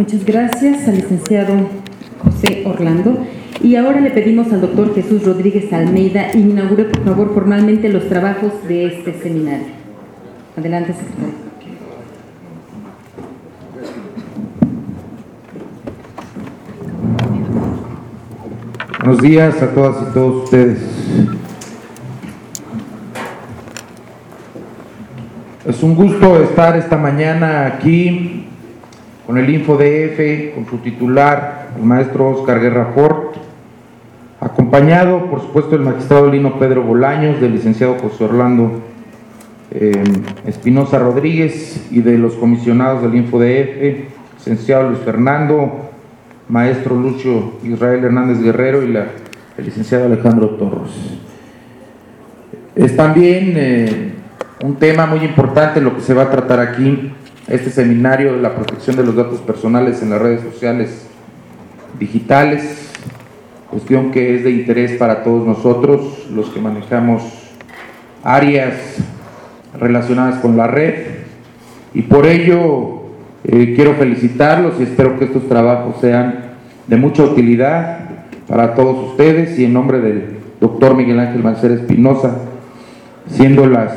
Muchas gracias al licenciado José Orlando. Y ahora le pedimos al doctor Jesús Rodríguez Almeida inaugure, por favor, formalmente los trabajos de este seminario. Adelante, secretario. Buenos días a todas y todos ustedes. Es un gusto estar esta mañana aquí con el InfoDF, con su titular, el maestro Oscar Guerra Fort, acompañado, por supuesto, del magistrado Lino Pedro Bolaños, del licenciado José Orlando eh, Rodríguez y de los comisionados del InfoDF, licenciado Luis Fernando, maestro Lucio Israel Hernández Guerrero y la, el licenciado Alejandro Torres. Es también eh, un tema muy importante lo que se va a tratar aquí, este seminario de la protección de los datos personales en las redes sociales digitales, cuestión que es de interés para todos nosotros, los que manejamos áreas relacionadas con la red, y por ello eh, quiero felicitarlos y espero que estos trabajos sean de mucha utilidad para todos ustedes y en nombre del doctor Miguel Ángel Mancera Espinosa, siendo las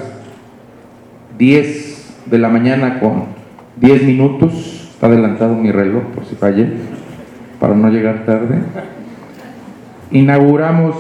10 de la mañana con 10 minutos, está adelantado mi reloj por si fallé, para no llegar tarde, inauguramos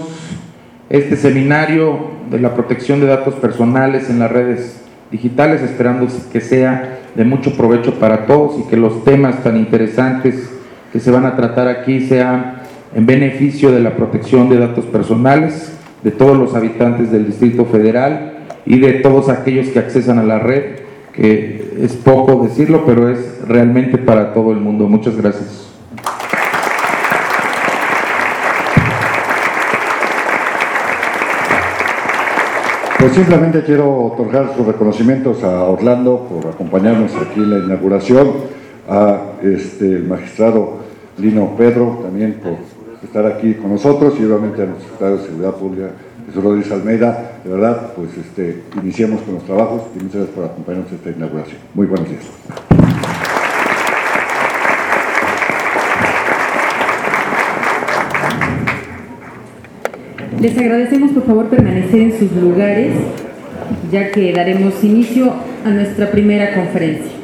este seminario de la protección de datos personales en las redes digitales, esperando que sea de mucho provecho para todos y que los temas tan interesantes que se van a tratar aquí sean en beneficio de la protección de datos personales de todos los habitantes del Distrito Federal y de todos aquellos que accesan a la red, que es poco decirlo, pero es realmente para todo el mundo. Muchas gracias. Pues simplemente quiero otorgar sus reconocimientos a Orlando por acompañarnos aquí en la inauguración, a este magistrado Lino Pedro también por estar aquí con nosotros y obviamente a nuestro secretario de Seguridad Pública, Jesús Rodríguez Almeida. De verdad, pues este, iniciemos con los trabajos y muchas gracias por acompañarnos en esta inauguración. Muy buenos días. Les agradecemos por favor permanecer en sus lugares, ya que daremos inicio a nuestra primera conferencia.